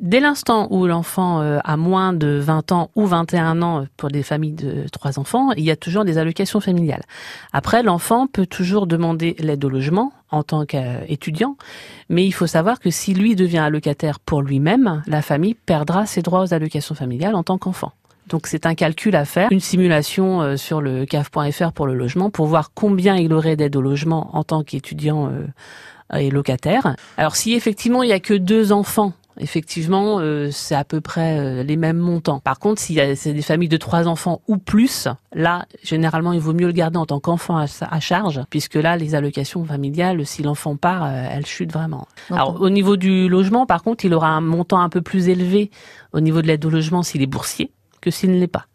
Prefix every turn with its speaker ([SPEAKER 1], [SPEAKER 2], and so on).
[SPEAKER 1] Dès l'instant où l'enfant euh, a moins de 20 ans ou 21 ans pour des familles de trois enfants, il y a toujours des allocations familiales. Après, l'enfant peut toujours demander l'aide au logement en tant qu'étudiant, mais il faut savoir que si lui devient allocataire pour lui-même, la famille perdra ses droits aux allocations familiales en tant qu'enfant. Donc c'est un calcul à faire, une simulation euh, sur le CAF.fr pour le logement pour voir combien il aurait d'aide au logement en tant qu'étudiant euh, et locataire. Alors si effectivement il y a que deux enfants effectivement, euh, c'est à peu près les mêmes montants. Par contre, a c'est des familles de trois enfants ou plus, là, généralement, il vaut mieux le garder en tant qu'enfant à, charge, puisque là, les allocations familiales, si l'enfant part, elles chutent vraiment. Alors, au niveau du logement, par contre, il aura un montant un peu plus élevé au niveau de l'aide au logement s'il est boursier que s'il ne l'est pas.